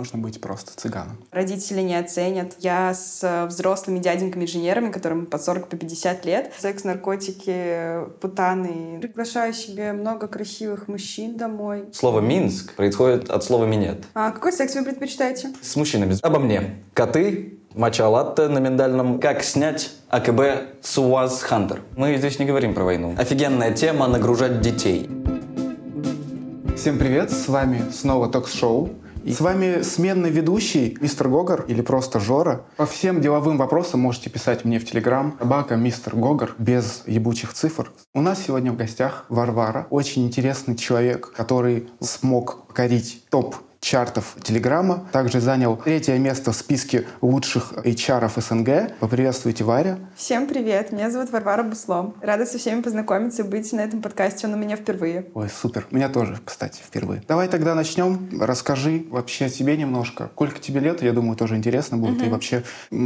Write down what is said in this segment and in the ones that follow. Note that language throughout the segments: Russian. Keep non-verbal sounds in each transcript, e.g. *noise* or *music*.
Можно быть просто цыганом. Родители не оценят. Я с взрослыми дяденьками-инженерами, которым по 40 по 50 лет. Секс, наркотики, путаны. Приглашаю себе много красивых мужчин домой. Слово «Минск» происходит от слова «минет». А какой секс вы предпочитаете? С мужчинами. Обо мне. Коты, матча латте на миндальном. Как снять АКБ с УАЗ Хантер. Мы здесь не говорим про войну. Офигенная тема нагружать детей. Всем привет, с вами снова ток-шоу. И с вами сменный ведущий мистер Гогар или просто Жора. По всем деловым вопросам можете писать мне в Телеграм. Собака мистер Гогар без ебучих цифр. У нас сегодня в гостях Варвара. Очень интересный человек, который смог покорить топ чартов Телеграма. Также занял третье место в списке лучших HR СНГ. Поприветствуйте, Варя. Всем привет, меня зовут Варвара Буслом. Рада со всеми познакомиться и быть на этом подкасте, он у меня впервые. Ой, супер. Меня тоже, кстати, впервые. Давай тогда начнем. Расскажи вообще о себе немножко. Сколько тебе лет? Я думаю, тоже интересно будет. Угу. И вообще,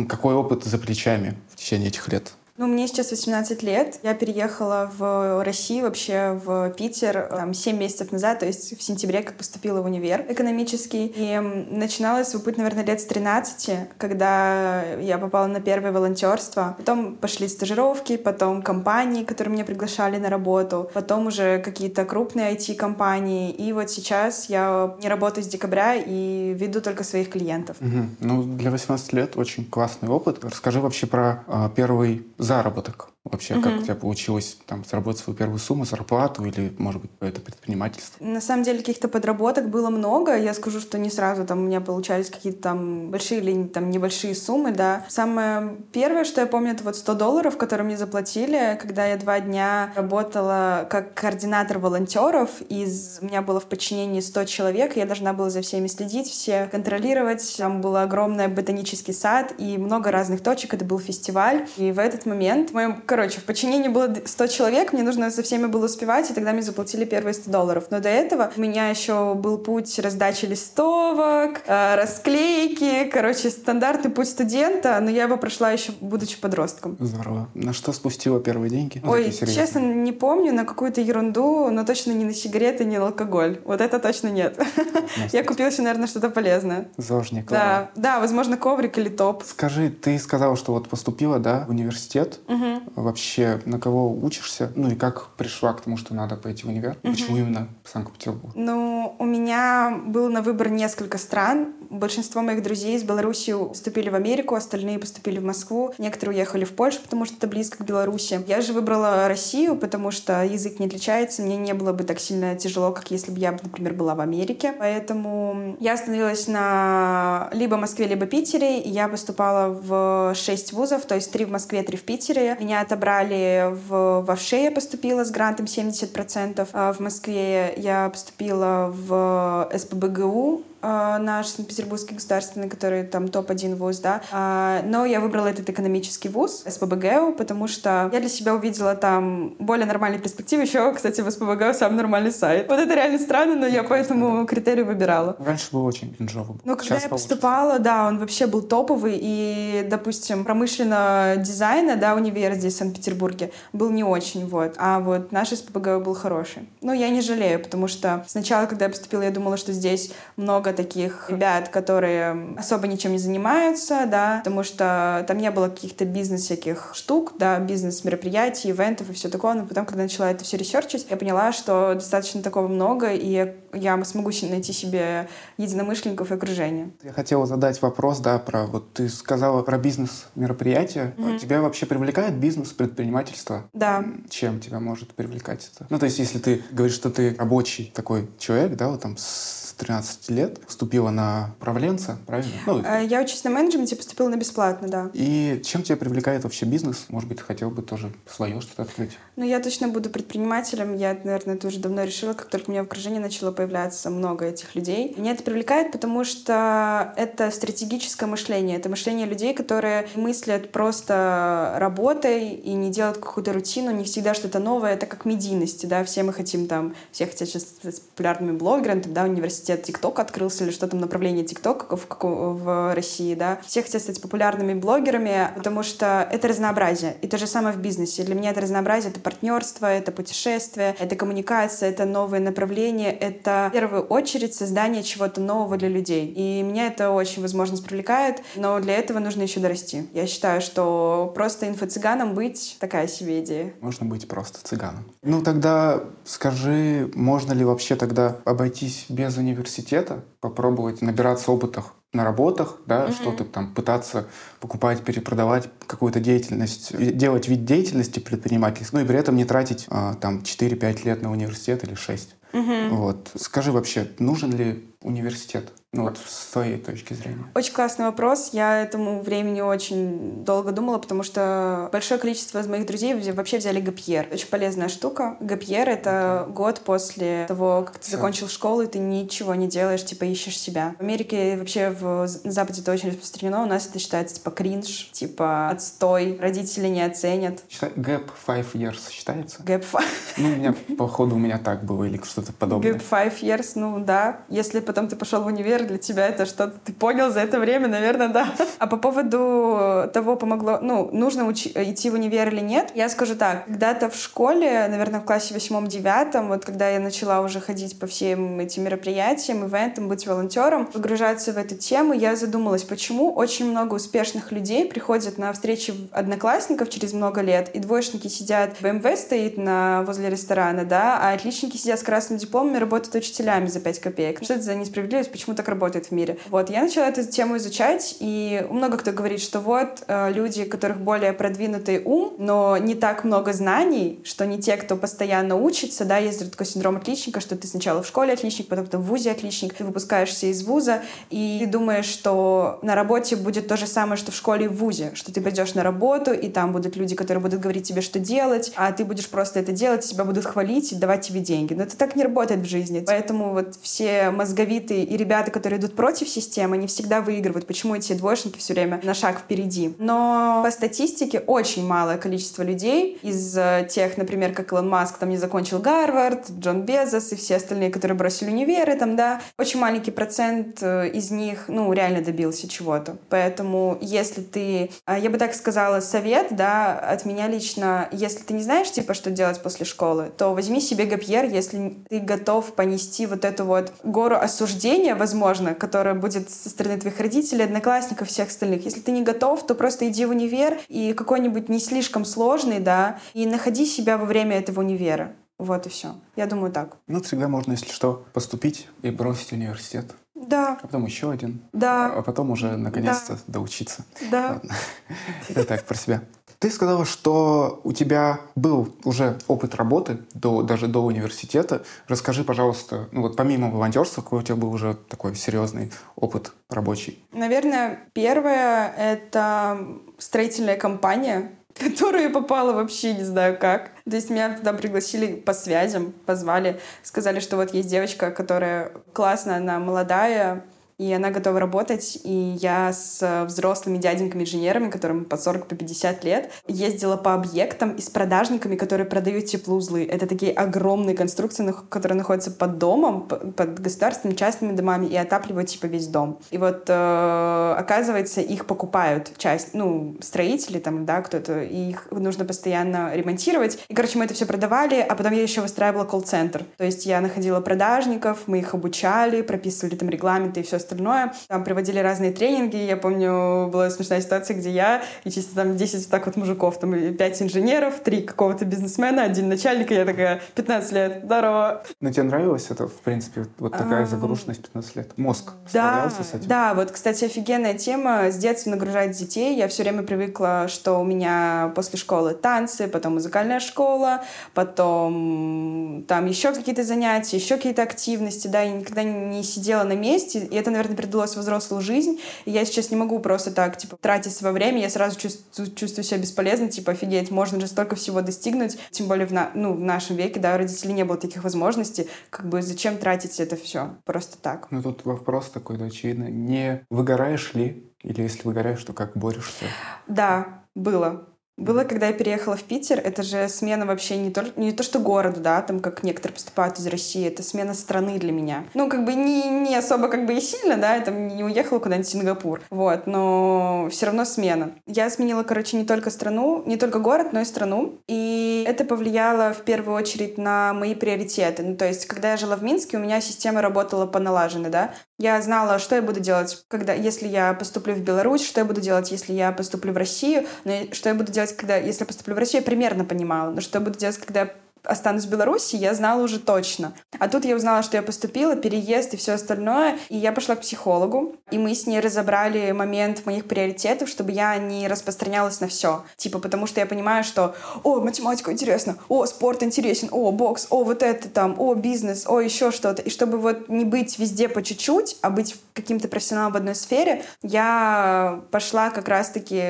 какой опыт за плечами в течение этих лет? Ну, мне сейчас 18 лет. Я переехала в Россию, вообще в Питер, там, 7 месяцев назад, то есть в сентябре, как поступила в универ экономический. И начиналась свой путь, наверное, лет с 13, когда я попала на первое волонтерство. Потом пошли стажировки, потом компании, которые меня приглашали на работу, потом уже какие-то крупные IT-компании. И вот сейчас я не работаю с декабря и веду только своих клиентов. Угу. Ну, для 18 лет очень классный опыт. Расскажи вообще про э, первый заработок. Вообще, угу. как у тебя получилось там заработать свою первую сумму, зарплату или, может быть, это предпринимательство? На самом деле каких-то подработок было много. Я скажу, что не сразу там у меня получались какие-то там большие или там небольшие суммы, да. Самое первое, что я помню, это вот 100 долларов, которые мне заплатили, когда я два дня работала как координатор волонтеров. Из у меня было в подчинении 100 человек, я должна была за всеми следить, все контролировать. Там был огромный ботанический сад и много разных точек. Это был фестиваль. И в этот момент в моем Короче, в подчинении было 100 человек, мне нужно со всеми было успевать, и тогда мне заплатили первые 100 долларов. Но до этого у меня еще был путь раздачи листовок, э, расклейки, короче, стандартный путь студента, но я его прошла еще будучи подростком. Здорово. На что спустила первые деньги? Ой, честно, не помню, на какую-то ерунду, но точно не на сигареты, не на алкоголь. Вот это точно нет. *laughs* Я купила еще, наверное, что-то полезное. Зожник. Да, да, возможно, коврик или топ. Скажи, ты сказала, что вот поступила, да, в университет. Угу вообще на кого учишься, ну и как пришла к тому, что надо пойти в универ? Угу. Почему именно Санкт-Петербург? Ну, у меня было на выбор несколько стран. Большинство моих друзей из Беларуси поступили в Америку, остальные поступили в Москву. Некоторые уехали в Польшу, потому что это близко к Беларуси. Я же выбрала Россию, потому что язык не отличается. Мне не было бы так сильно тяжело, как если бы я, например, была в Америке. Поэтому я остановилась на либо Москве, либо Питере. Я поступала в шесть вузов, то есть три в Москве, три в Питере. Меня отобрали в, в Авше, я поступила с грантом 70%. А в Москве я поступила в СПБГУ, наш Санкт-Петербургский государственный, который там топ-1 вуз, да. А, но я выбрала этот экономический вуз, СПБГУ, потому что я для себя увидела там более нормальные перспективы. Еще, кстати, в СПБГУ сам нормальный сайт. Вот это реально странно, но я по этому критерию выбирала. Раньше был очень кринжовый. Ну, когда я поступала, да, он вообще был топовый, и, допустим, промышленного дизайна, да, универ здесь в Санкт-Петербурге был не очень, вот. А вот наш СПБГУ был хороший. Но я не жалею, потому что сначала, когда я поступила, я думала, что здесь много таких ребят, которые особо ничем не занимаются, да, потому что там не было каких-то бизнес всяких штук, да, бизнес-мероприятий, ивентов и все такое, но потом, когда начала это все ресерчить, я поняла, что достаточно такого много, и я смогу найти себе единомышленников и окружение. Я хотела задать вопрос, да, про, вот ты сказала про бизнес-мероприятия. Mm-hmm. Тебя вообще привлекает бизнес, предпринимательство? Да. Чем тебя может привлекать это? Ну, то есть, если ты говоришь, что ты рабочий такой человек, да, вот там с 13 лет поступила на управленца, правильно? Ну, э, я учусь на менеджменте, поступила на бесплатно, да. И чем тебя привлекает вообще бизнес? Может быть, ты хотел бы тоже свое что-то открыть? Ну, я точно буду предпринимателем. Я, наверное, это уже давно решила, как только у меня в окружении начало появляться много этих людей. Меня это привлекает, потому что это стратегическое мышление. Это мышление людей, которые мыслят просто работой и не делают какую-то рутину, не всегда что-то новое. Это как медийность, да, все мы хотим там, все хотят сейчас стать популярными блогерами, да, университет ТикТок открылся, Reels или что там направление TikTok в, в России, да. Все хотят стать популярными блогерами, потому что это разнообразие. И то же самое в бизнесе. Для меня это разнообразие, это партнерство, это путешествие, это коммуникация, это новые направления, это в первую очередь создание чего-то нового для людей. И меня это очень, возможность привлекает, но для этого нужно еще дорасти. Я считаю, что просто инфо-цыганом быть такая себе идея. Можно быть просто цыганом. Ну тогда скажи, можно ли вообще тогда обойтись без университета, попробовать набираться опытах на работах, да, mm-hmm. что-то там пытаться покупать, перепродавать какую-то деятельность, делать вид деятельности предпринимательской, ну и при этом не тратить а, там 4-5 лет на университет или 6. Mm-hmm. Вот. Скажи вообще, нужен ли университет? Ну вот с твоей точки зрения. Очень классный вопрос. Я этому времени очень долго думала, потому что большое количество из моих друзей вообще взяли ГПР. Очень полезная штука. ГПР — это год после того, как ты Все. закончил школу, и ты ничего не делаешь, типа ищешь себя. В Америке вообще в Западе это очень распространено. У нас это считается типа кринж, типа отстой. Родители не оценят. Gap five years считается? Gap five. Ну, у меня, походу, у меня так было или что-то подобное. Gap five years, ну да. Если потом ты пошел в универ, для тебя это что-то ты понял за это время, наверное, да. А по поводу того, помогло, ну, нужно идти в универ или нет, я скажу так. Когда-то в школе, наверное, в классе восьмом-девятом, вот когда я начала уже ходить по всем этим мероприятиям, ивентам, быть волонтером, погружаться в эту тему, я задумалась, почему очень много успешных людей приходят на встречи одноклассников через много лет, и двоечники сидят, БМВ стоит на, возле ресторана, да, а отличники сидят с красным дипломом и работают учителями за 5 копеек. Что это за несправедливость? Почему так работает в мире. Вот, я начала эту тему изучать, и много кто говорит, что вот э, люди, у которых более продвинутый ум, но не так много знаний, что не те, кто постоянно учится, да, есть такой синдром отличника, что ты сначала в школе отличник, потом ты в вузе отличник, ты выпускаешься из вуза, и ты думаешь, что на работе будет то же самое, что в школе и в вузе, что ты придешь на работу, и там будут люди, которые будут говорить тебе, что делать, а ты будешь просто это делать, тебя будут хвалить и давать тебе деньги. Но это так не работает в жизни. Поэтому вот все мозговитые и ребята, которые идут против системы, не всегда выигрывают. Почему эти двоечники все время на шаг впереди? Но по статистике очень малое количество людей из э, тех, например, как Илон Маск, там не закончил Гарвард, Джон Безос и все остальные, которые бросили универы, там, да, очень маленький процент э, из них, ну, реально добился чего-то. Поэтому, если ты, э, я бы так сказала, совет, да, от меня лично, если ты не знаешь, типа, что делать после школы, то возьми себе гапьер, если ты готов понести вот эту вот гору осуждения, возможно, которая будет со стороны твоих родителей, одноклассников, всех остальных. Если ты не готов, то просто иди в универ и какой-нибудь не слишком сложный, да, и находи себя во время этого универа. Вот и все. Я думаю так. Ну, всегда можно, если что, поступить и бросить университет. Да. А потом еще один. Да. А потом уже наконец-то да. доучиться. Да. *laughs* Это так, про себя. Ты сказала, что у тебя был уже опыт работы до, даже до университета. Расскажи, пожалуйста, ну вот помимо волонтерства, какой у тебя был уже такой серьезный опыт рабочий? Наверное, первое — это строительная компания, *laughs* которую я попала вообще не знаю как. То есть меня туда пригласили по связям, позвали, сказали, что вот есть девочка, которая классная, она молодая, и она готова работать. И я с взрослыми дяденьками-инженерами, которым по 40, по 50 лет, ездила по объектам и с продажниками, которые продают теплоузлы. Это такие огромные конструкции, которые находятся под домом, под государственными, частными домами и отапливают типа весь дом. И вот э, оказывается, их покупают часть, ну, строители там, да, кто-то, и их нужно постоянно ремонтировать. И, короче, мы это все продавали, а потом я еще выстраивала колл-центр. То есть я находила продажников, мы их обучали, прописывали там регламенты и все остальное. Там приводили разные тренинги. Я помню, была смешная ситуация, где я и чисто там 10 вот так вот мужиков, там 5 инженеров, 3 какого-то бизнесмена, один начальник, и я такая, 15 лет, здорово. Но тебе нравилось это, в принципе, вот такая загруженность 15 лет? Мозг да, с этим? Да, вот, кстати, офигенная тема с детства нагружать детей. Я все время привыкла, что у меня после школы танцы, потом музыкальная школа, потом там еще какие-то занятия, еще какие-то активности, да, я никогда не сидела на месте, и это наверное, передалось в взрослую жизнь. И я сейчас не могу просто так, типа, тратить свое время. Я сразу чувствую, чувствую себя бесполезно, типа, офигеть, можно же столько всего достигнуть. Тем более в, на, ну, в нашем веке, да, у родителей не было таких возможностей. Как бы зачем тратить это все? Просто так. Ну, тут вопрос такой, да, очевидно. Не выгораешь ли? Или если выгораешь, то как борешься? Да, было. Было, когда я переехала в Питер, это же смена вообще не то, не то что города, да, там как некоторые поступают из России, это смена страны для меня. Ну, как бы не, не особо как бы и сильно, да, я там не уехала куда-нибудь в Сингапур, вот, но все равно смена. Я сменила, короче, не только страну, не только город, но и страну, и это повлияло в первую очередь на мои приоритеты. Ну, то есть, когда я жила в Минске, у меня система работала по налаженной, да, я знала, что я буду делать, когда, если я поступлю в Беларусь, что я буду делать, если я поступлю в Россию, но что я буду делать, когда, если я поступлю в Россию, я примерно понимала, но что я буду делать, когда останусь в Беларуси, я знала уже точно. А тут я узнала, что я поступила, переезд и все остальное, и я пошла к психологу, и мы с ней разобрали момент моих приоритетов, чтобы я не распространялась на все. Типа, потому что я понимаю, что, о, математика интересно, о, спорт интересен, о, бокс, о, вот это там, о, бизнес, о, еще что-то. И чтобы вот не быть везде по чуть-чуть, а быть каким-то профессионалом в одной сфере, я пошла как раз-таки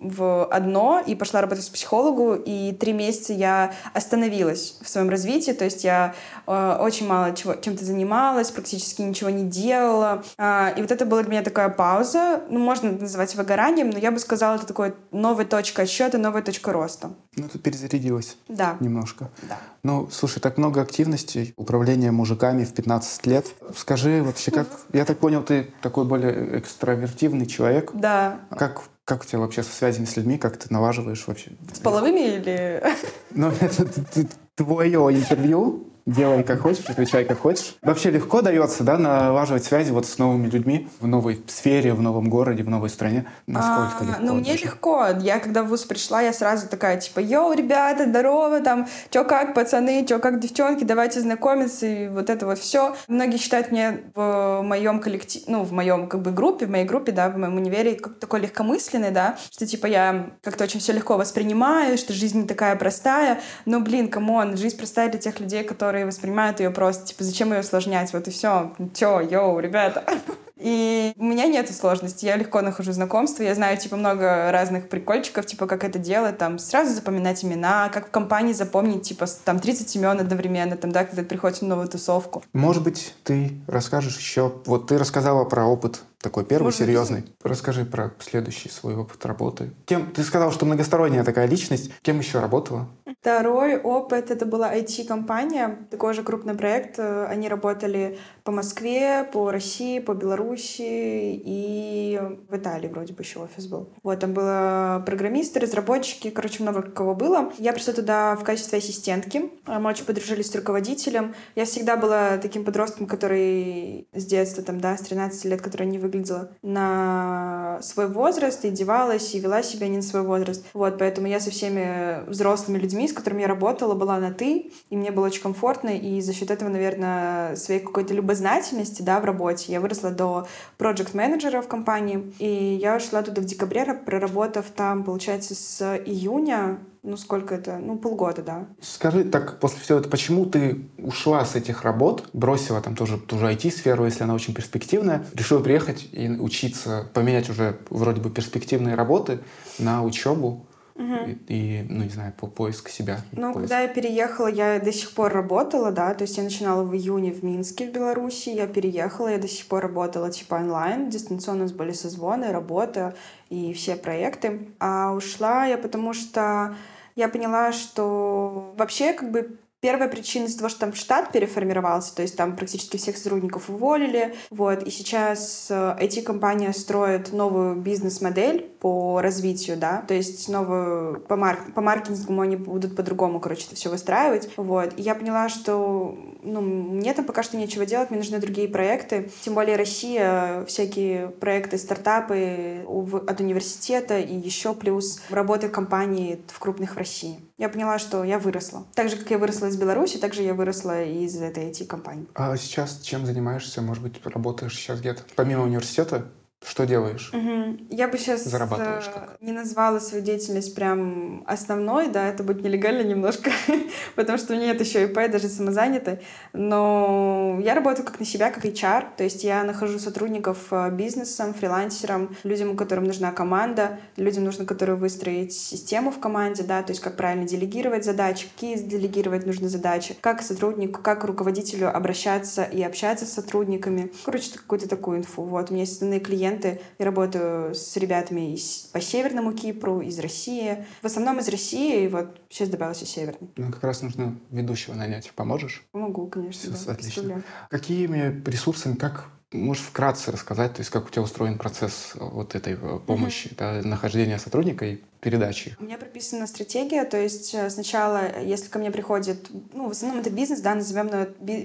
в одно и пошла работать с психологу, и три месяца я остановилась остановилась в своем развитии, то есть я э, очень мало чего, чем-то занималась, практически ничего не делала. Э, и вот это была для меня такая пауза, ну, можно называть выгоранием, но я бы сказала, это такой новая точка отсчета, новая точка роста. Ну, ты перезарядилась. Да. Немножко. Да. Ну, слушай, так много активностей, управления мужиками в 15 лет. Скажи вообще, как... Я так понял, ты такой более экстравертивный человек. Да. Как как у тебя вообще со связями с людьми, как ты налаживаешь вообще? С половыми или... Ну, это твое интервью, делай как хочешь, отвечай как хочешь. Вообще легко дается, да, налаживать связи вот с новыми людьми в новой сфере, в новом городе, в новой стране? Насколько а, легко? Ну, мне даже? легко. Я когда в ВУЗ пришла, я сразу такая, типа, йоу, ребята, здорово, там, чё как, пацаны, чё как, девчонки, давайте знакомиться, и вот это вот все. Многие считают меня в моем коллективе, ну, в моем, как бы, группе, в моей группе, да, в моем универе, как такой легкомысленный, да, что, типа, я как-то очень все легко воспринимаю, что жизнь не такая простая, но, блин, come on, жизнь простая для тех людей, которые которые воспринимают ее просто, типа, зачем ее усложнять, вот и все. Чё, yo, ребята. *laughs* И у меня нет сложности, я легко нахожу знакомства, я знаю, типа, много разных прикольчиков, типа, как это делать, там, сразу запоминать имена, как в компании запомнить, типа, там, 30 имен одновременно, там, да, когда ты приходишь на новую тусовку. Может быть, ты расскажешь еще, вот ты рассказала про опыт такой первый, Может, серьезный. Быть. Расскажи про следующий свой опыт работы. Кем ты сказал, что многосторонняя такая личность. Кем еще работала? Второй опыт это была IT-компания, такой же крупный проект. Они работали по Москве, по России, по Беларуси и в Италии вроде бы еще офис был. Вот, там было программисты, разработчики, короче, много кого было. Я пришла туда в качестве ассистентки. Мы очень подружились с руководителем. Я всегда была таким подростком, который с детства, там, да, с 13 лет, который не выглядела на свой возраст, и одевалась, и вела себя не на свой возраст. Вот, поэтому я со всеми взрослыми людьми, с которыми я работала, была на «ты», и мне было очень комфортно, и за счет этого, наверное, своей какой-то любознательности, да, в работе я выросла до проект-менеджера в компании, и я ушла туда в декабре, проработав там, получается, с июня ну, сколько это? Ну, полгода, да. Скажи, так, после всего этого, почему ты ушла с этих работ, бросила там тоже ту же IT-сферу, если она очень перспективная, решила приехать и учиться, поменять уже вроде бы перспективные работы на учебу? Угу. И, ну, не знаю, по поиск себя. Ну, поиск. когда я переехала, я до сих пор работала, да, то есть я начинала в июне в Минске, в Беларуси, я переехала, я до сих пор работала типа онлайн, дистанционно у нас были созвоны, работа и все проекты. А ушла я потому что я поняла, что вообще как бы Первая причина из-за того, что там штат переформировался, то есть там практически всех сотрудников уволили, вот, и сейчас эти компании строят новую бизнес-модель по развитию, да, то есть новую, по, марк по маркетингу они будут по-другому, короче, это все выстраивать, вот, и я поняла, что, ну, мне там пока что нечего делать, мне нужны другие проекты, тем более Россия, всякие проекты, стартапы от университета и еще плюс работы компаний в крупных в России. Я поняла, что я выросла. Так же, как я выросла из Беларуси, так же я выросла из этой IT-компании. А сейчас чем занимаешься? Может быть, работаешь сейчас где-то? Помимо университета? Что делаешь? Угу. Я бы сейчас Зарабатываешь э, как? не назвала свою деятельность прям основной, да, это будет нелегально немножко, *laughs* потому что у меня нет еще ИП, даже самозанятой, но я работаю как на себя, как HR, то есть я нахожу сотрудников э, бизнесом, фрилансерам, людям, которым нужна команда, людям нужно, которые выстроить систему в команде, да, то есть как правильно делегировать задачи, какие делегировать нужны задачи, как сотруднику, как руководителю обращаться и общаться с сотрудниками. Короче, какую-то такую инфу. Вот, у меня есть основные клиенты, клиенты. Я работаю с ребятами из, по Северному Кипру, из России. В основном из России, и вот сейчас добавился Северный. Ну, как раз нужно ведущего нанять. Поможешь? Помогу, конечно. Да, отлично. Какими ресурсами, как Можешь вкратце рассказать, то есть как у тебя устроен процесс вот этой э, помощи, mm-hmm. да, нахождения сотрудника и передачи? У меня прописана стратегия, то есть э, сначала, если ко мне приходит, ну, в основном это бизнес, да, назовем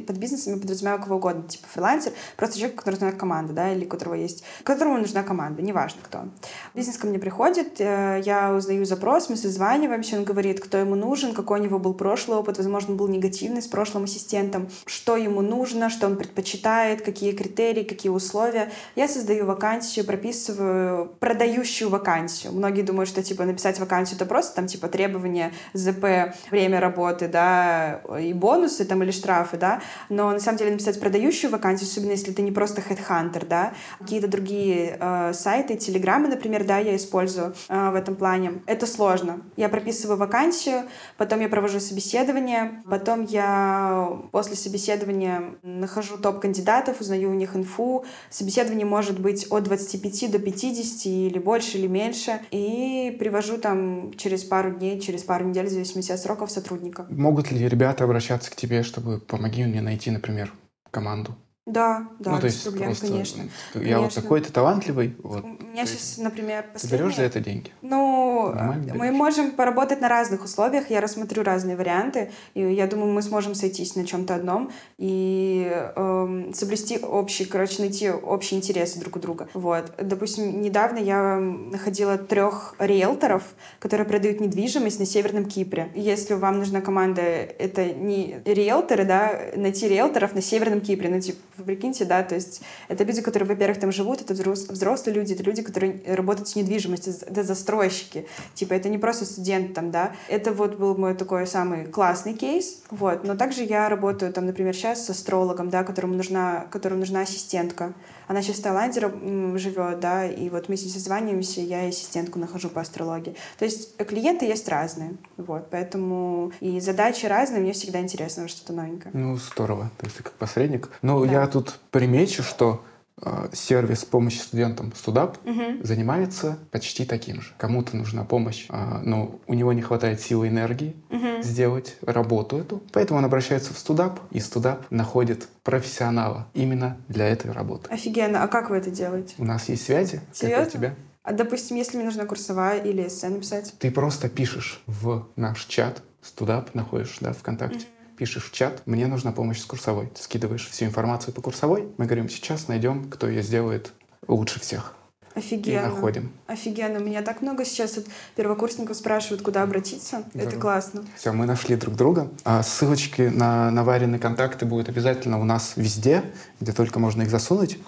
под бизнесом, я подразумеваю кого угодно, типа фрилансер, просто человек, который нужна команда, да, или у которого есть, которому нужна команда, неважно кто. Бизнес ко мне приходит, э, я узнаю запрос, мы созваниваемся, он говорит, кто ему нужен, какой у него был прошлый опыт, возможно, был негативный с прошлым ассистентом, что ему нужно, что он предпочитает, какие критерии, какие условия. Я создаю вакансию, прописываю продающую вакансию. Многие думают, что, типа, написать вакансию это просто, там, типа, требования ЗП, время работы, да, и бонусы, там, или штрафы, да, но на самом деле написать продающую вакансию, особенно если ты не просто headhunter, да, какие-то другие э, сайты, телеграммы, например, да, я использую э, в этом плане. Это сложно. Я прописываю вакансию, потом я провожу собеседование, потом я после собеседования нахожу топ кандидатов, узнаю у них инфу. Собеседование может быть от 25 до 50 или больше, или меньше. И привожу там через пару дней, через пару недель, в зависимости от сроков сотрудника. Могут ли ребята обращаться к тебе, чтобы помоги мне найти, например, команду? Да, да, ну, то без есть проблем, просто, конечно. Я конечно. вот такой-то талантливый. Вот. У меня сейчас, например, последнее... Ты берешь за это деньги? Ну, Нормально мы берешь. можем поработать на разных условиях. Я рассмотрю разные варианты. И я думаю, мы сможем сойтись на чем-то одном и эм, соблюсти общий, короче, найти общие интересы друг у друга. Вот. Допустим, недавно я находила трех риэлторов, которые продают недвижимость на Северном Кипре. Если вам нужна команда, это не риэлторы, да, найти риэлторов на Северном Кипре. Ну, типа, вы прикиньте, да, то есть это люди, которые, во-первых, там живут, это взрослые люди, это люди, которые работают с недвижимостью, это застройщики, типа это не просто студент там, да, это вот был мой такой самый классный кейс, вот, но также я работаю там, например, сейчас с астрологом, да, которому нужна, которому нужна ассистентка, она сейчас в Таиланде живет, да, и вот мы с ней созваниваемся, я ассистентку нахожу по астрологии. То есть клиенты есть разные, вот, поэтому и задачи разные, мне всегда интересно что-то новенькое. Ну, здорово, то есть ты как посредник. Ну, да. я тут примечу, что сервис помощи студентам Студап угу. занимается почти таким же. Кому-то нужна помощь, э, но у него не хватает силы и энергии угу. сделать работу эту. Поэтому он обращается в Студап, и Студап находит профессионала именно для этой работы. Офигенно. А как вы это делаете? У нас есть связи, Серьезно? как у тебя. А, допустим, если мне нужна курсовая или эссе написать? Ты просто пишешь в наш чат, Студап находишь, да, ВКонтакте. Угу пишешь в чат, мне нужна помощь с курсовой. Ты скидываешь всю информацию по курсовой, мы говорим, сейчас найдем, кто ее сделает лучше всех. Офигенно. И находим. Офигенно. Меня так много сейчас от первокурсников спрашивают, куда обратиться. Здорово. Это классно. Все, мы нашли друг друга. А ссылочки на наваренные контакты будут обязательно у нас везде, где только можно их засунуть.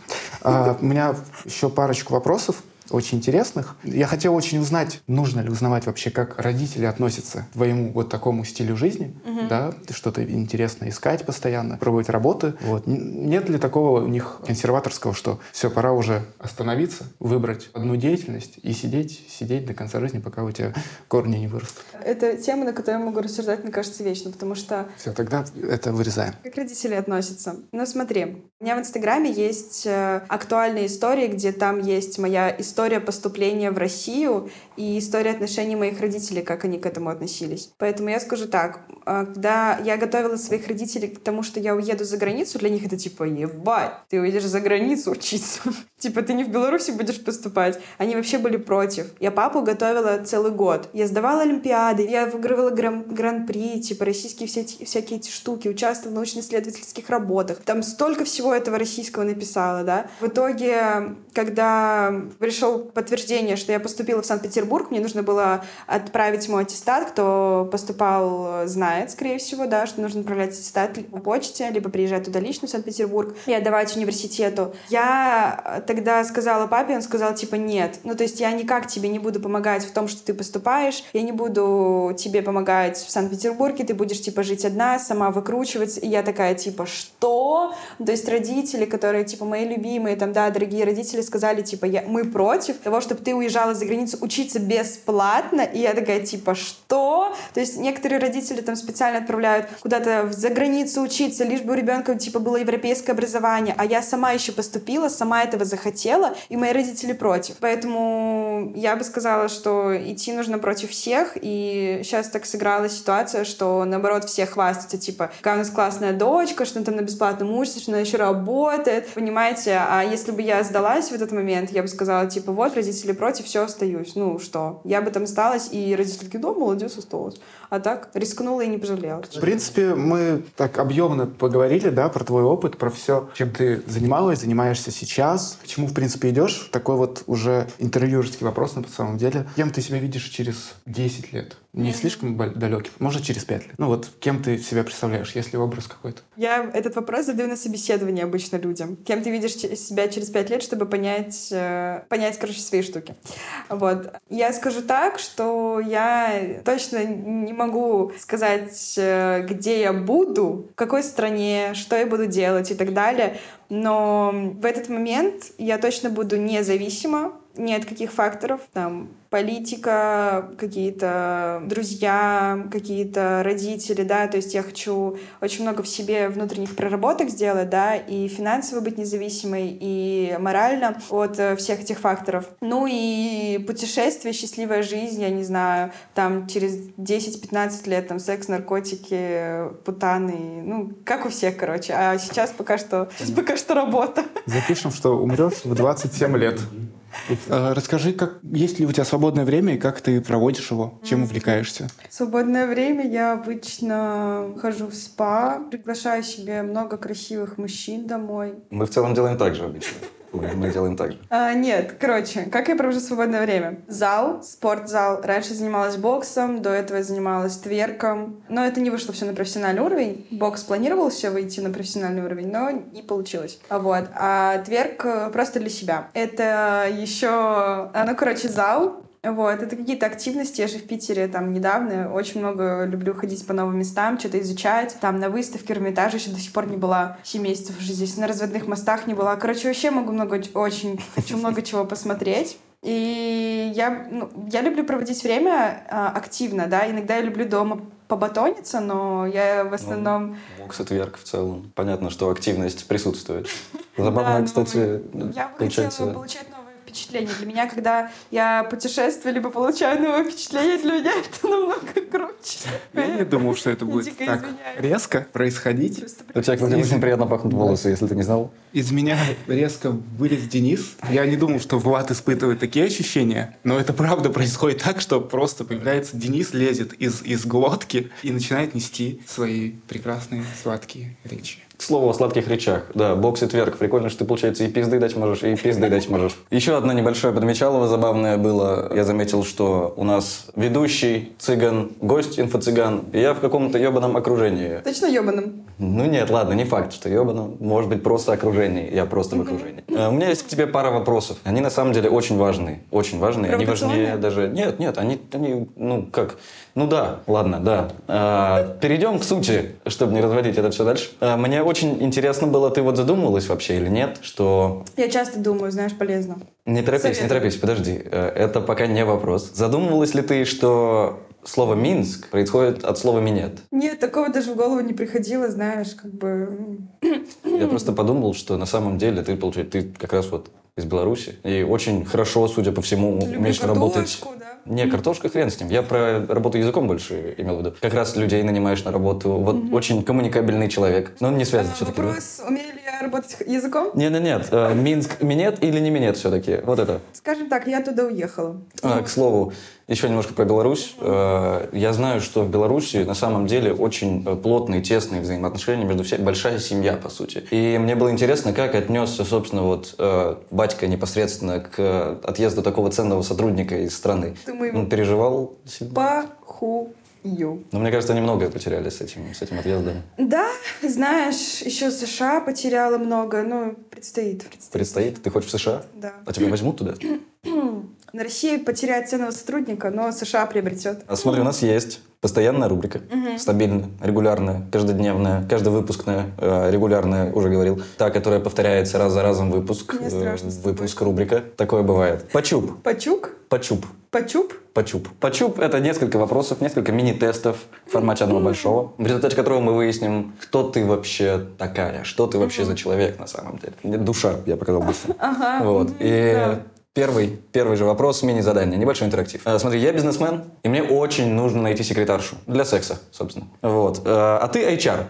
А, у меня еще парочку вопросов очень интересных. Я хотел очень узнать, нужно ли узнавать вообще, как родители относятся к твоему вот такому стилю жизни, угу. да, что-то интересное искать постоянно, пробовать работы. Вот. Нет ли такого у них консерваторского, что все, пора уже остановиться, выбрать одну деятельность и сидеть, сидеть до конца жизни, пока у тебя корни не вырастут? Это тема, на которую я могу рассуждать, мне кажется, вечно, потому что... Все, тогда это вырезаем. Как родители относятся? Ну смотри, у меня в Инстаграме есть э, актуальные истории, где там есть моя история история поступления в Россию и история отношений моих родителей, как они к этому относились. Поэтому я скажу так, а, когда я готовила своих родителей к тому, что я уеду за границу, для них это типа, ебать, ты уедешь за границу учиться. *laughs* типа, ты не в Беларуси будешь поступать. Они вообще были против. Я папу готовила целый год. Я сдавала олимпиады, я выигрывала гран- гран-при, типа, российские все эти, всякие эти штуки, участвовала в научно-исследовательских работах. Там столько всего этого российского написала, да. В итоге, когда пришел пришел подтверждение, что я поступила в Санкт-Петербург, мне нужно было отправить мой аттестат, кто поступал, знает, скорее всего, да, что нужно отправлять аттестат по почте, либо приезжать туда лично в Санкт-Петербург и отдавать университету. Я тогда сказала папе, он сказал, типа, нет. Ну, то есть я никак тебе не буду помогать в том, что ты поступаешь, я не буду тебе помогать в Санкт-Петербурге, ты будешь, типа, жить одна, сама выкручиваться. И я такая, типа, что? То есть родители, которые, типа, мои любимые, там, да, дорогие родители сказали, типа, я, мы против, против того, чтобы ты уезжала за границу учиться бесплатно. И я такая, типа, что? То есть некоторые родители там специально отправляют куда-то за границу учиться, лишь бы у ребенка, типа, было европейское образование. А я сама еще поступила, сама этого захотела, и мои родители против. Поэтому я бы сказала, что идти нужно против всех, и сейчас так сыгралась ситуация, что, наоборот, все хвастаются, типа, какая у нас классная дочка, что она там на бесплатном учится, что она еще работает, понимаете? А если бы я сдалась в этот момент, я бы сказала, типа, вот, родители против, все, остаюсь. Ну, что? Я бы там осталась, и родители такие, да, молодец, осталась. А так, рискнула и не пожалела. В принципе, мы так объемно поговорили, да, про твой опыт, про все, чем ты занималась, занимаешься сейчас, к чему, в принципе, идешь. Такой вот уже интервьюерский вопрос, на самом деле. Кем ты себя видишь через 10 лет? Не слишком далекий, может, через 5 лет. Ну вот, кем ты себя представляешь, если образ какой-то? Я этот вопрос задаю на собеседовании обычно людям. Кем ты видишь себя через 5 лет, чтобы понять, э, понять, короче, свои штуки. Вот. Я скажу так, что я точно не могу сказать, э, где я буду, в какой стране, что я буду делать и так далее. Но в этот момент я точно буду независима ни от каких факторов. Там политика, какие-то друзья, какие-то родители, да, то есть я хочу очень много в себе внутренних проработок сделать, да, и финансово быть независимой, и морально от э, всех этих факторов. Ну и путешествие, счастливая жизнь, я не знаю, там через 10-15 лет там секс, наркотики, путаны, ну, как у всех, короче. А сейчас пока что, пока что работа. Запишем, что умрешь в 27 лет. Э, расскажи, как есть ли у тебя свободное время и как ты проводишь его? Чем увлекаешься? Свободное время я обычно хожу в спа, приглашаю себе много красивых мужчин домой. Мы в целом делаем так же обычно мы делаем так же. А, нет, короче, как я провожу свободное время? Зал, спортзал. Раньше занималась боксом, до этого занималась тверком. Но это не вышло все на профессиональный уровень. Бокс планировал все выйти на профессиональный уровень, но не получилось. А вот. А тверк э, просто для себя. Это еще... А, ну, короче, зал, вот, это какие-то активности. Я же в Питере там недавно очень много люблю ходить по новым местам, что-то изучать. Там на выставке Эрмитажа еще до сих пор не была. 7 месяцев уже здесь. На разводных мостах не была. Короче, вообще могу много, очень, хочу много чего посмотреть. И я, ну, я люблю проводить время а, активно, да. Иногда я люблю дома побатониться, но я в ну, основном... Ну, бокс это в целом. Понятно, что активность присутствует. *laughs* Забавно, ну, кстати, Я бы хотела получать новые впечатление. Для меня, когда я путешествую, либо получаю новое впечатление, для меня это намного круче. Я не думал, что это будет так резко происходить. У тебя, кстати, очень приятно пахнут волосы, если ты не знал. Из меня резко вылез Денис. Я не думал, что Влад испытывает такие ощущения, но это правда происходит так, что просто появляется Денис, лезет из, из глотки и начинает нести свои прекрасные сладкие речи. К слову о сладких речах. Да, бокс и тверк. Прикольно, что ты, получается, и пизды дать можешь, и пизды дать можешь. Еще одно небольшое подмечалово забавное было. Я заметил, что у нас ведущий цыган, гость инфо-цыган, и я в каком-то ебаном окружении. Точно ебаном? Ну нет, ладно, не факт, что ебаном. Может быть, просто окружение. Я просто в окружении. Э, у меня есть к тебе пара вопросов. Они на самом деле очень важные. Очень важные. Они важнее даже... Нет, нет, они, они ну как... Ну да, ладно, да. А, перейдем к сути, чтобы не разводить это все дальше. А, мне очень интересно было, ты вот задумывалась вообще или нет, что... Я часто думаю, знаешь, полезно. Не торопись, Совет. не торопись, подожди. Э, это пока не вопрос. Задумывалась ли ты, что слово «Минск» происходит от слова «минет». Нет, такого даже в голову не приходило, знаешь, как бы... Я просто подумал, что на самом деле ты, получается, ты как раз вот из Беларуси. И очень хорошо, судя по всему, Люблю умеешь работать. Да? Не, картошка хрен с ним. Я про работу языком больше имел в виду. Как раз людей нанимаешь на работу. Вот mm-hmm. очень коммуникабельный человек. Но он не связан а, все-таки. Вопрос, да? умею ли я работать языком? Нет, нет, нет. Э, Минск минет или не минет все-таки? Вот это. Скажем так, я туда уехала. А, к слову, еще немножко про Беларусь. Э, я знаю, что в Беларуси на самом деле очень э, плотные, тесные взаимоотношения между всеми, большая семья, по сути. И мне было интересно, как отнесся, собственно, вот э, батька непосредственно к отъезду такого ценного сотрудника из страны. Думаю, Он переживал сильно? Ю. Но мне кажется, они многое потеряли с этим, с этим отъездом. Да, знаешь, еще США потеряла много, но предстоит. Предстоит? Предстоит? Ты хочешь в США? Да. А тебя возьмут туда? *clears throat* Россия потеряет ценного сотрудника, но США приобретет. А смотри, у нас есть постоянная рубрика, стабильная, регулярная, каждодневная, каждовыпускная, э, регулярная, уже говорил, та, которая повторяется раз за разом выпуск, э, выпуск рубрика. Такое бывает. Почуп, Пачук? почуп. Пачуп? Почуп. Почуп — это несколько вопросов, несколько мини-тестов в формате одного большого, в результате которого мы выясним, кто ты вообще такая, что ты вообще за человек на самом деле. Душа, я показал быстро. Ага. Вот. И. первый, первый же вопрос, мини-задание, небольшой интерактив. Э, Смотри, я бизнесмен, и мне очень нужно найти секретаршу. Для секса, собственно. Вот. Э, А ты HR.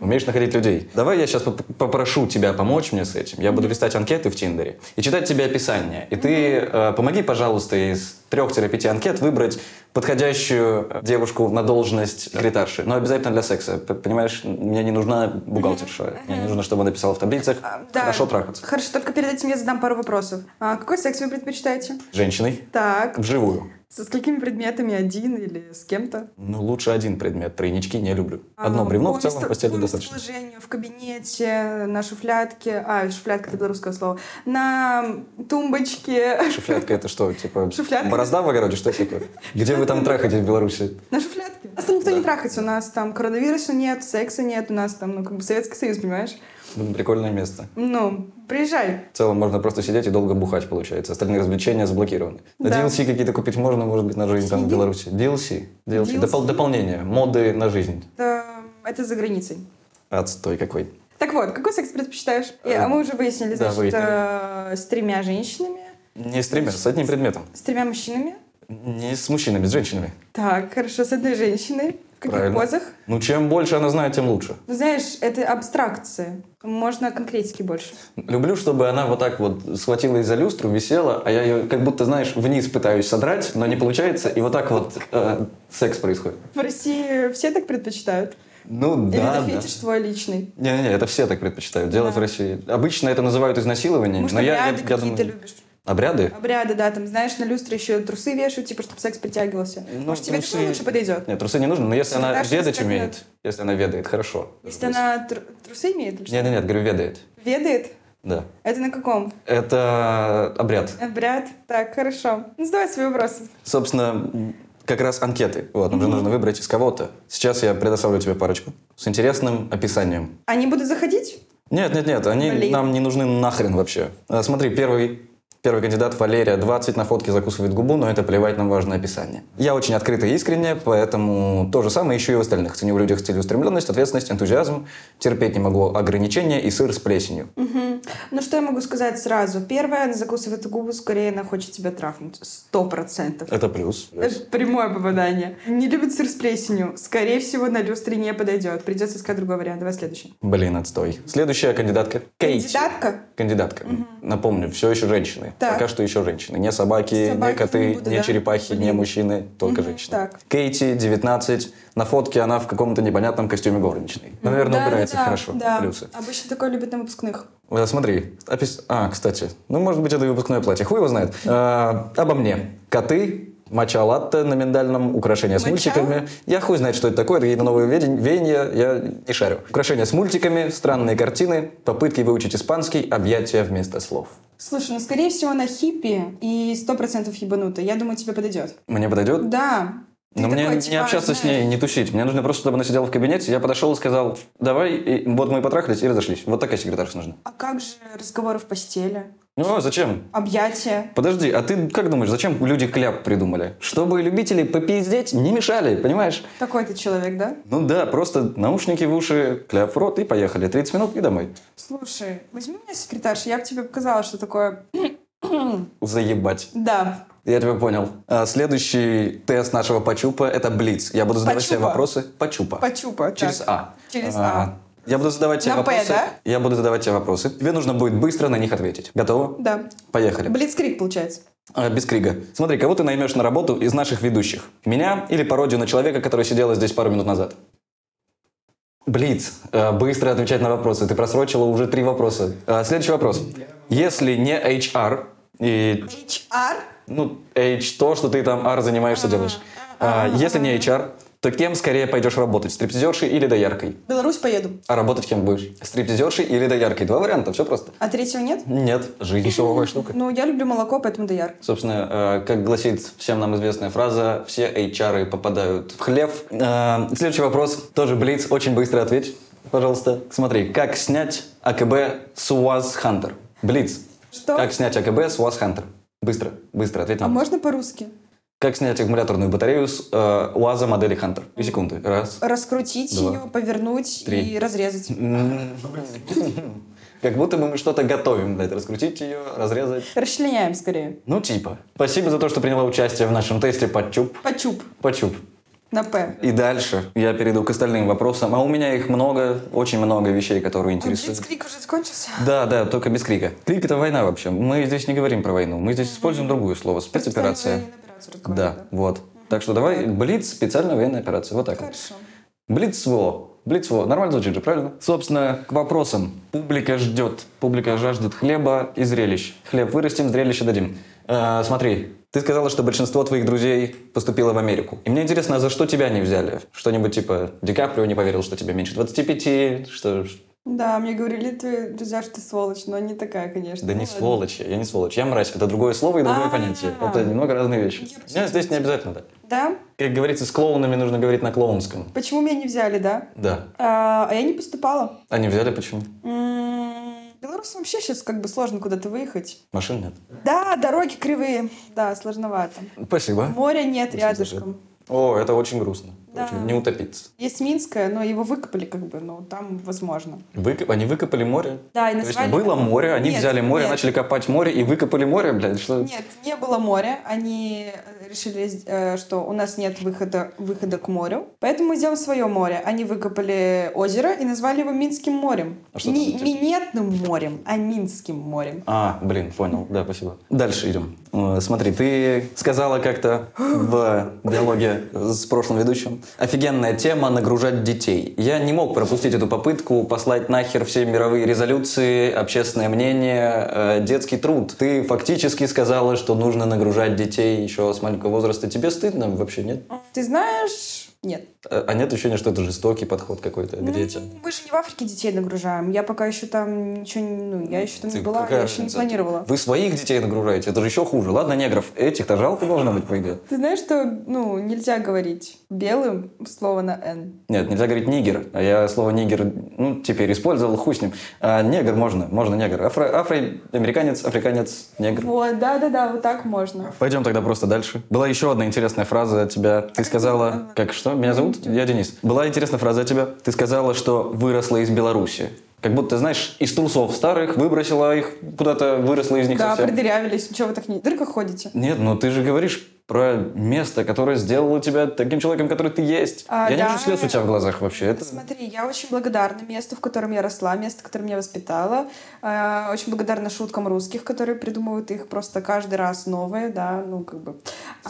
Умеешь находить людей. Давай я сейчас попрошу тебя помочь мне с этим. Я буду листать анкеты в Тиндере и читать тебе описание. И ты э, помоги, пожалуйста, из трех-пяти анкет выбрать подходящую девушку на должность секретарши. Но обязательно для секса. Понимаешь, мне не нужна бухгалтерша. Мне не нужно, чтобы она писала в таблицах. А, да. Хорошо трахаться. Хорошо, только перед этим я задам пару вопросов. А какой секс вы предпочитаете? Женщиной. Так. Вживую. Со сколькими предметами? Один или с кем-то? Ну, лучше один предмет. Тройнички не люблю. Одно А, бревно в целом в постели по достаточно. в кабинете, на шуфлядке. А, шуфлядка — это белорусское слово. На тумбочке. Шуфлядка это что? Типа Шуфлядка? борозда в огороде? Что такое? Где вы там трахаетесь в Беларуси? На шуфлядке. Нас там никто не трахается. У нас там коронавируса нет, секса нет. У нас там, ну, как бы Советский Союз, понимаешь? Прикольное место. Ну, приезжай. В целом можно просто сидеть и долго бухать, получается. Остальные развлечения заблокированы. На Да. DLC какие-то купить можно, может быть, на жизнь там в Беларуси. DLC? DLC. DLC. Допол- дополнение. Моды на жизнь. Это, это за границей. Отстой какой. Так вот, какой секс предпочитаешь? И- Э, а мы уже выяснили, да, значит, выяснили. э, с тремя женщинами, Не стример, с одним предметом. с тремя мужчинами. Не с мужчинами, с женщинами. Так, хорошо, с одной женщиной. Каких Правильно. позах? Ну, чем больше она знает, тем лучше. Знаешь, это абстракции. Можно конкретики больше. Люблю, чтобы она вот так вот схватилась за люстру, висела, а я ее как будто, знаешь, вниз пытаюсь содрать, но не получается, и вот так вот э, секс происходит. В России все так предпочитают? Ну Или да, это да. фетиш твой личный? Не-не-не, это все так предпочитают делать Да. в России. Обычно это называют изнасилованием, Может, но я, я, я думаю... любишь? Обряды? Обряды, да, там, знаешь, на люстре еще трусы вешают, типа, чтобы секс притягивался. Ну, Может, тебе трусы- такое лучше подойдет? Нет, трусы не нужно, но если она ведать умеет, нет. если она ведает, хорошо. Если она тру- трусы имеет или что? Нет-нет-нет, говорю, ведает. Ведает? Да. Это на каком? Это обряд. Обряд? Так, хорошо. Ну, задавай свои вопросы. Собственно, как раз анкеты. Вот, нам же нужно выбрать из кого-то. Сейчас я предоставлю тебе парочку с интересным описанием. Они будут заходить? Нет, нет, нет, они Блин. нам не нужны нахрен вообще. А, Смотри, первый, первый кандидат Валерия 20 на фотке закусывает губу, но это плевать, нам важно описание. Я очень открытый и искренне, поэтому то же самое ищу и в остальных. Ценю в людях целеустремленность, ответственность, энтузиазм, терпеть не могу ограничения и сыр с плесенью. Ну, что я могу сказать сразу? Первое, она закусывает губу, скорее она хочет тебя трафнуть. Сто процентов. Это плюс. Это прямое попадание. Не любит сыр с плесенью. Скорее всего, на люстре не подойдет. Придется искать другой вариант. Давай следующий. Блин, отстой. Следующая кандидатка. Кейти. Кандидатка? Кандидатка. Напомню, все еще женщины. Так. Пока что еще женщины. Не собаки, Собаки не коты, не буду, не да? черепахи, не Блин. мужчины, только Мгм, женщины. так. Кейти, 19. На фотке она в каком-то непонятном костюме горничной. Наверное, Да, убирается да, хорошо. Да. Плюсы. Обычно такое любят на выпускных. Вот, смотри. опис- А, кстати. Ну, может быть, это и выпускное платье. Хуй его знает. А, обо мне. Коты, Моча латте на миндальном, украшения с Моча? мультиками. Я хуй знает, что это такое, это какие-то новые веяния, я не шарю. Украшения с мультиками, странные картины, попытки выучить испанский, объятия вместо слов. Слушай, ну, скорее всего, она хиппи и сто процентов ебанутая. Я думаю, тебе подойдет. Мне подойдет? Да. Ты Но мне такой, не типа, общаться с знаешь, ней, не тусить. Мне нужно просто, чтобы она сидела в кабинете. Я подошел и сказал, давай, и вот мы и потрахались и разошлись. Вот такая секретарша нужна. А как же разговоры в постели? Ну, а зачем? Объятия? Подожди, а ты как думаешь, зачем люди кляп придумали? Чтобы любители попиздеть не мешали, понимаешь? Такой ты человек, да? Ну да, просто наушники в уши, кляп в рот и поехали. 30 минут и домой. Слушай, возьми меня секретарша, я бы тебе показала, что такое... Заебать. Да. Я тебя понял. А, следующий тест нашего почупа – это Блиц. Я буду задавать тебе вопросы. Почупа. Почупа. Через так. А. Через А. Я буду задавать тебе На П, вопросы. да? Я буду задавать тебе вопросы. Тебе нужно будет быстро на них ответить. Готово? Да. Поехали. Блицкрик, получается. А, Без крига. Смотри, кого ты наймешь на работу из наших ведущих? Меня или пародию на человека, который сидела здесь пару минут назад? Блиц. Быстро отвечать на вопросы. Ты просрочила уже три вопроса. А, Следующий вопрос. Если не HR и HR? ну, H то, что ты там R занимаешься, делаешь. А, Если не HR, то кем скорее пойдешь работать? Стриптизершей или дояркой? Беларусь поеду. А работать кем будешь? Стриптизершей или дояркой? Два варианта, все просто. А третьего нет? Нет, жизнь суровая штука. Ну, я люблю молоко, поэтому доярка. Собственно, э, как гласит всем нам известная фраза, все HR попадают в хлев. Э, Следующий вопрос, тоже Блиц, очень быстро ответь, пожалуйста. Смотри, как снять АКБ с УАЗ Хантер? Блиц. Что? Как снять АКБ с УАЗ Хантер? Быстро, быстро, ответь А нам. можно по-русски? Как снять аккумуляторную батарею с э, УАЗа модели Хантер? Две секунды. Раз. Раскрутить Два. ее, повернуть Три. и разрезать. *laughs* Как будто бы мы что-то готовим, блядь, раскрутить ее, разрезать. Расчленяем скорее. Ну, типа. Спасибо за то, что приняла участие в нашем тесте «Подчуп». Почуп. «Подчуп». На П. И дальше я перейду к остальным вопросам. А у меня их много, очень много вещей, которые интересуют. Блицкрик уже закончился? Да, да, только без крика. Крик это война вообще. Мы здесь не говорим про войну. Мы здесь используем другое слово. Спецоперация. Да, вот. Так что давай, Блиц, специальная военная операция. Вот так вот. Хорошо. Блицво. Блицво. Нормально звучит же, правильно? Собственно, к вопросам. Публика ждет. Публика жаждет хлеба и зрелищ. Хлеб вырастим, зрелище дадим. Э, смотри, ты сказала, что большинство твоих друзей поступило в Америку. И мне интересно, а за что тебя не взяли? Что-нибудь типа Ди Каприо не поверил, что тебе меньше 25, что... Да, мне говорили твои друзья, что ты сволочь, но не такая, конечно. Да Ну не ладно. сволочь, я не сволочь, я мразь. Это другое слово и другое А. понятие. Это немного разные вещи. Нет, здесь не обязательно, да. Да? Как говорится, с клоунами нужно говорить на клоунском. Почему меня не взяли, да? Да. А, а я не поступала. Они взяли почему? М, Беларусь вообще сейчас как бы сложно куда-то выехать. Машин нет. Да, дороги кривые. Да, сложновато. Спасибо. Моря нет Очень рядышком. О, это очень грустно. Да. Не утопиться. Есть Минское, но его выкопали как бы, но там возможно. Выкоп- Они выкопали море? Да, и То есть назвали... было море, они Нет, взяли море, нет. начали копать море и выкопали море, блядь, что? Нет, не было моря. Они э, решили, э, что у нас нет выхода, выхода к морю. Поэтому мы сделаем свое море. Они выкопали озеро и назвали его Минским морем. А что Не минетным морем, а Минским морем. А, блин, понял, да, спасибо. Дальше идем. Э, Смотри, ты сказала как-то в диалоге с прошлым ведущим, офигенная тема нагружать детей. Я не мог пропустить эту попытку послать нахер все мировые резолюции, общественное мнение, э, детский труд. Ты фактически сказала, что нужно нагружать детей еще с маленького возраста. Тебе стыдно вообще, нет? Ты знаешь... Нет. А а нет ощущения, что это жестокий подход какой-то к Ну, детям? мы же не в Африке детей нагружаем. Я пока еще там ничего не... Ну, я еще там Ты не была, какая я еще не планировала. Вы своих детей нагружаете, это же еще хуже. Ладно, негров, этих-то жалко должно быть, по идее. Ты знаешь, что, ну, нельзя говорить белым слово на «н». Нет, нельзя говорить нигер. А я слово нигер, ну, теперь использовал, хуй с ним. А негр можно, можно негр. Афро, афроамериканец, африканец, негр. Вот, да-да-да, вот так можно. Пойдем тогда просто дальше. Была еще одна интересная фраза от тебя. Ты сказала... Как что? Меня зовут? Я Денис. Была интересная фраза от тебя. Ты сказала, что выросла из Беларуси. Как будто, знаешь, из трусов старых выбросила их куда-то, выросла из них Да, совсем. продырявились. Чего вы так не... В дырках ходите? Нет, но ты же говоришь про место, которое сделало тебя таким человеком, который ты есть. А, я не да. вижу слез у тебя в глазах вообще. Это... Смотри, я очень благодарна месту, в котором я росла, месту, которое меня воспитало. Э, Очень благодарна шуткам русских, которые придумывают их просто каждый раз новые, да, ну, как бы.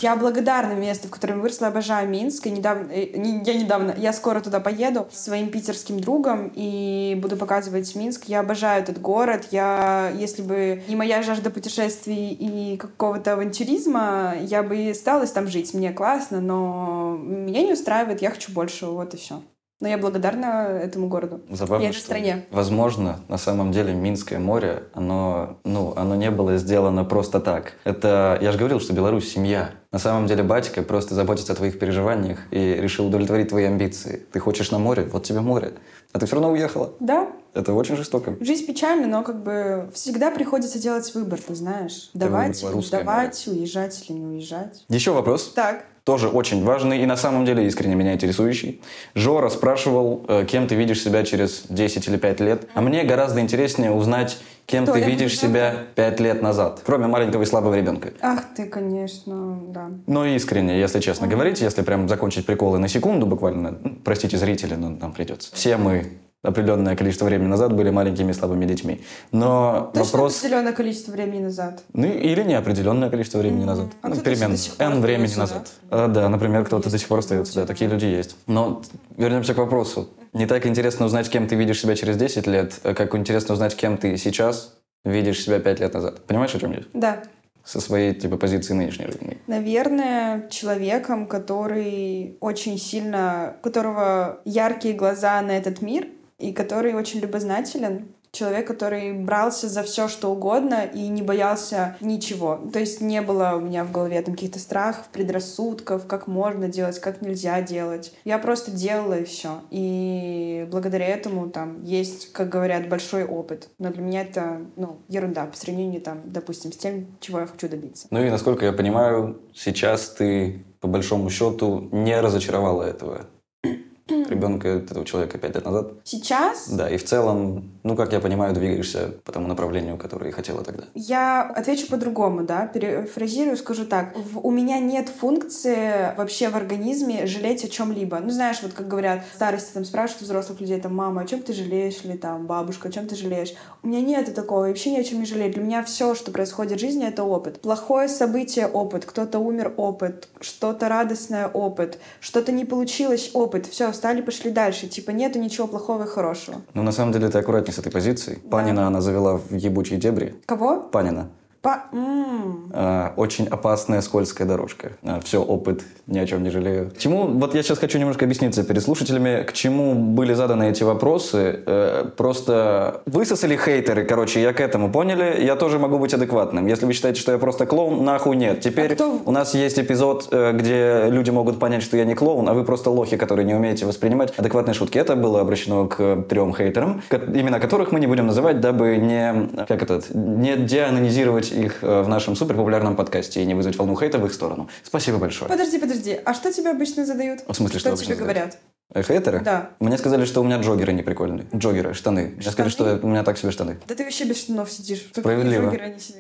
Я благодарна месту, в котором я выросла, обожаю Минск. И недавно, э, не- я недавно, я скоро туда поеду с своим питерским другом и буду показывать Минск. Я обожаю этот город. Я, если бы не моя жажда путешествий и какого-то авантюризма, я бы и осталась там жить. Мне классно, но меня не устраивает, я хочу больше, вот и все. Но я благодарна этому городу. Забавно, И этой стране. Возможно, на самом деле Минское море, оно, ну, оно не было сделано просто так. Это, я же говорил, что Беларусь семья. На самом деле батька просто заботится о твоих переживаниях и решил удовлетворить твои амбиции. Ты хочешь на море, вот тебе море. А ты все равно уехала. Да, Это очень жестоко. жизнь печальна, но как бы всегда приходится делать выбор, ты знаешь. Давать, давать, уезжать или не уезжать. Еще вопрос. Так, Тоже очень важный и на самом деле искренне меня интересующий. Жора спрашивал, э, кем ты видишь себя через 10 или 5 лет. А мне гораздо интереснее узнать, кем Кто ты видишь буду? себя 5 лет назад. Кроме маленького и слабого ребенка. ах ты, конечно, да. Но искренне, если честно говорить, если прям закончить приколы на секунду буквально, простите зрители, но нам придется. Все мы определенное количество времени назад были маленькими и слабыми детьми. Но Точно вопрос... определенное количество времени назад. Ну, или неопределенное количество времени назад. А ну, пор N времени остается, назад. А, да, например, кто-то до сих пор остается. Да, такие люди есть. Но вернемся к вопросу. Не так интересно узнать, кем ты видишь себя через 10 лет, а как интересно узнать, кем ты сейчас видишь себя 5 лет назад. Понимаешь, о чем я? Да. со своей типа позиции нынешней жизни? Наверное, человеком, который очень сильно, у которого яркие глаза на этот мир, и который очень любознателен, человек, который брался за все, что угодно и не боялся ничего. То есть не было у меня в голове там каких-то страхов, предрассудков, как можно делать, как нельзя делать. Я просто делала и все. И благодаря этому там есть, как говорят, большой опыт. Но для меня это, ну, ерунда по сравнению там, допустим, с тем, чего я хочу добиться. Ну и насколько я понимаю, сейчас ты по большому счету не разочаровала этого ребенка этого человека пять лет назад. Сейчас? Да, и в целом, ну, как я понимаю, двигаешься по тому направлению, которое хотела тогда. Я отвечу по-другому, да, перефразирую, скажу так. У меня нет функции вообще в организме жалеть о чем-либо. Ну, знаешь, вот как говорят, в старости там спрашивают взрослых людей, там, мама, о чем ты жалеешь, или там, бабушка, о чем ты жалеешь. У меня нет такого, я вообще ни о чем не жалею. Для меня все, что происходит в жизни, это опыт. Плохое событие — опыт, кто-то умер — опыт, что-то радостное — опыт, что-то не получилось — опыт. Все, встали, пошли дальше. Типа нету ничего плохого и хорошего. Ну, на самом деле, ты аккуратнее с этой позицией. Да. Панина она завела в ебучие дебри. Кого? Панина. По... А, очень опасная скользкая дорожка. А, все, опыт, ни о чем не жалею. К чему, вот я сейчас хочу немножко объясниться перед слушателями, к чему были заданы эти вопросы. Э, просто высосали хейтеры, короче, я к этому, поняли? Я тоже могу быть адекватным. Если вы считаете, что я просто клоун, нахуй нет. Теперь а кто... у нас есть эпизод, э, где люди могут понять, что я не клоун, а вы просто лохи, которые не умеете воспринимать адекватные шутки. Это было обращено к трем хейтерам, имена которых мы не будем называть, дабы не, как этот, не деанонизировать их э, в нашем суперпопулярном подкасте и не вызвать волну хейта в их сторону. Спасибо большое. Подожди, подожди. А что тебе обычно задают? В смысле, что, что тебе говорят? Э, хейтеры? Да. Мне сказали, что у меня джогеры не прикольные. Джогеры, штаны. Мне сказали, что у меня так себе штаны. Да ты вообще без штанов сидишь. Справедливо.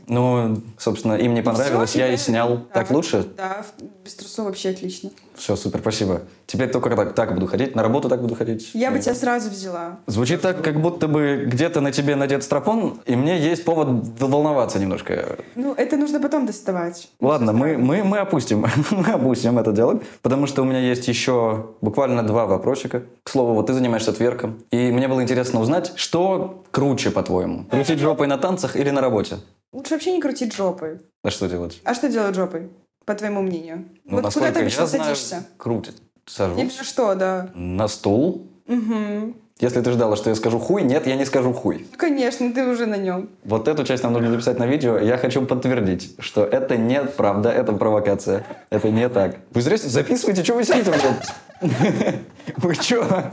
Ну, собственно, им не понравилось, я и снял. Да. Так лучше? Да, без трусов вообще отлично. Все, супер, спасибо. Теперь только так, так буду ходить, на работу так буду ходить. Я бы тебя сразу взяла. Звучит так, как будто бы где-то на тебе надет стропон, и мне есть повод волноваться немножко. Ну, это нужно потом доставать. Ладно, мы, мы, мы опустим, *laughs* мы опустим этот диалог, потому что у меня есть еще буквально два вопросика. К слову, вот ты занимаешься тверком, и мне было интересно узнать, что круче, по-твоему? Крутить жопой на танцах или на работе? Лучше вообще не крутить жопой. А что делать? А что делать жопой? по твоему мнению? Ну, вот куда ты обычно я садишься? Крутит. Сажусь. Именно что, да. На стул. Угу. Если ты ждала, что я скажу хуй, нет, я не скажу хуй. Конечно, ты уже на нем. Вот эту часть нам нужно записать на видео. Я хочу подтвердить, что это не правда, это провокация. Это не так. Вы зря записывайте, что вы сидите, *laughs* Вы что?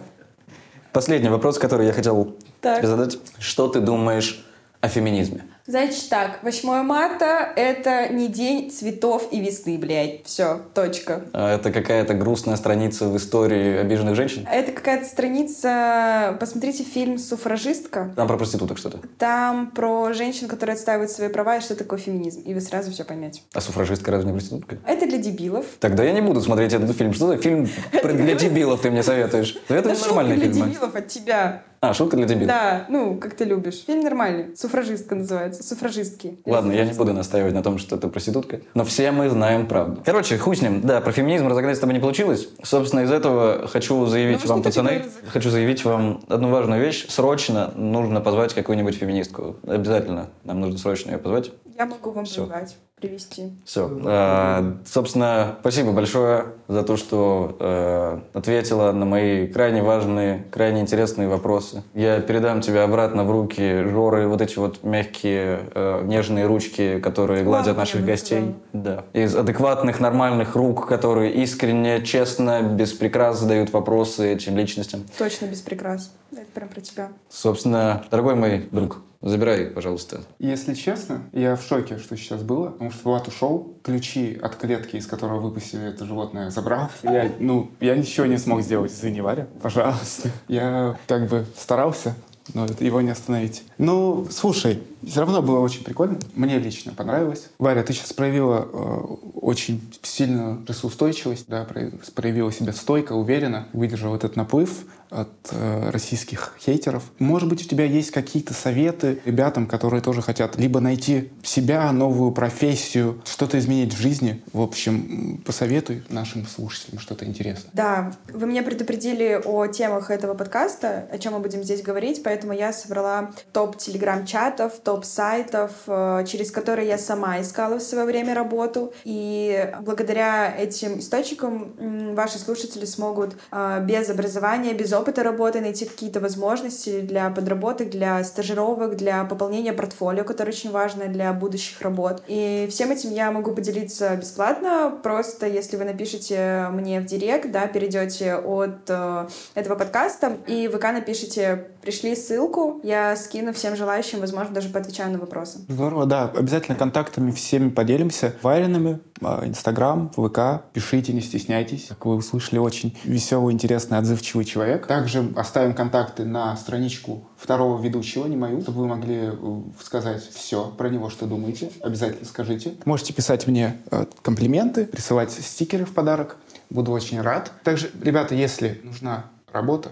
Последний вопрос, который я хотел тебе задать. Что ты думаешь о феминизме? Значит так, 8 марта — это не день цветов и весны, блядь. Все, точка. А это какая-то грустная страница в истории обиженных женщин? Это какая-то страница... Посмотрите фильм «Суфражистка». Там про проституток что-то? Там про женщин, которые отстаивают свои права, и что такое феминизм. И вы сразу все поймете. А суфражистка разве не проститутка? Это для дебилов. Тогда я не буду смотреть этот фильм. Что за фильм *laughs* для дебилов ты мне советуешь? Это нормальный фильм. для дебилов от тебя. А, шутка для дебилов? Да, ну, как ты любишь. Фильм нормальный. Суфражистка называется. Суфражистки. Ладно, я не буду настаивать на том, что это проститутка. Но все мы знаем правду. Короче, хуй с ним. Да, про феминизм разогнать с тобой не получилось. Собственно, из этого хочу заявить ну, вам, пацаны, хочу заявить вам одну важную вещь. Срочно нужно позвать какую-нибудь феминистку. Обязательно. Нам нужно срочно ее позвать. Я могу вам Все. позвать привести. Все. А, собственно, спасибо большое за то, что э, ответила на мои крайне важные, крайне интересные вопросы. Я передам тебе обратно в руки Жоры вот эти вот мягкие, э, нежные ручки, которые гладят Ладно, наших гостей. Да. Из адекватных, нормальных рук, которые искренне, честно, без прикрас задают вопросы этим личностям. Точно без прикрас. Это прям про тебя. Собственно, дорогой мой друг, Забирай, пожалуйста. Если честно, я в шоке, что сейчас было, потому что Влад ушел, ключи от клетки, из которой выпустили это животное, забрал. Я, ну, я ничего не смог сделать, извини, Варя, пожалуйста. Я как бы старался, но его не остановить. Ну, слушай, все равно было очень прикольно. Мне лично понравилось. Варя, ты сейчас проявила э, очень сильную стрессоустойчивость, да, проявила себя стойко, уверенно, выдержала этот наплыв. от э, российских хейтеров. Может быть, у тебя есть какие-то советы ребятам, которые тоже хотят либо найти себя, новую профессию, что-то изменить в жизни. В общем, посоветуй нашим слушателям что-то интересное. Да, вы меня предупредили о темах этого подкаста, о чем мы будем здесь говорить, поэтому я собрала топ телеграм-чатов, топ сайтов, э, через которые я сама искала в свое время работу. И благодаря этим источникам ваши слушатели смогут э, без образования, без опыта работы найти какие-то возможности для подработок, для стажировок, для пополнения портфолио, которое очень важно для будущих работ. И всем этим я могу поделиться бесплатно, просто если вы напишите мне в директ, да, перейдете от э, этого подкаста и ВК напишите «пришли ссылку», я скину всем желающим, возможно, даже поотвечаю на вопросы. Здорово, да. Обязательно контактами всеми поделимся. Вайленами, а, Инстаграм, ВК. Пишите, не стесняйтесь. Как вы услышали, очень веселый, интересный, отзывчивый человек. Также оставим контакты на страничку второго ведущего, не мою, чтобы вы могли э, сказать все про него, что думаете. Обязательно скажите. Можете писать мне э, комплименты, присылать стикеры в подарок. Буду очень рад. Также, ребята, если нужна работа,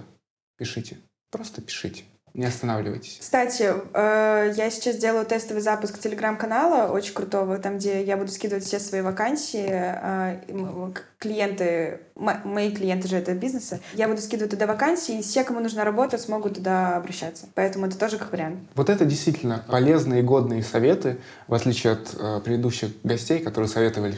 пишите. Просто пишите. Не останавливайтесь. Кстати, э, я сейчас делаю тестовый запуск телеграм-канала, очень крутого, там, где я буду скидывать все свои вакансии. Э, клиенты, мои клиенты же это бизнесы, я буду скидывать туда вакансии, и все, кому нужна работа, смогут туда обращаться. Поэтому это тоже как вариант. Вот это действительно полезные и годные советы, в отличие от э, предыдущих гостей, которые советовали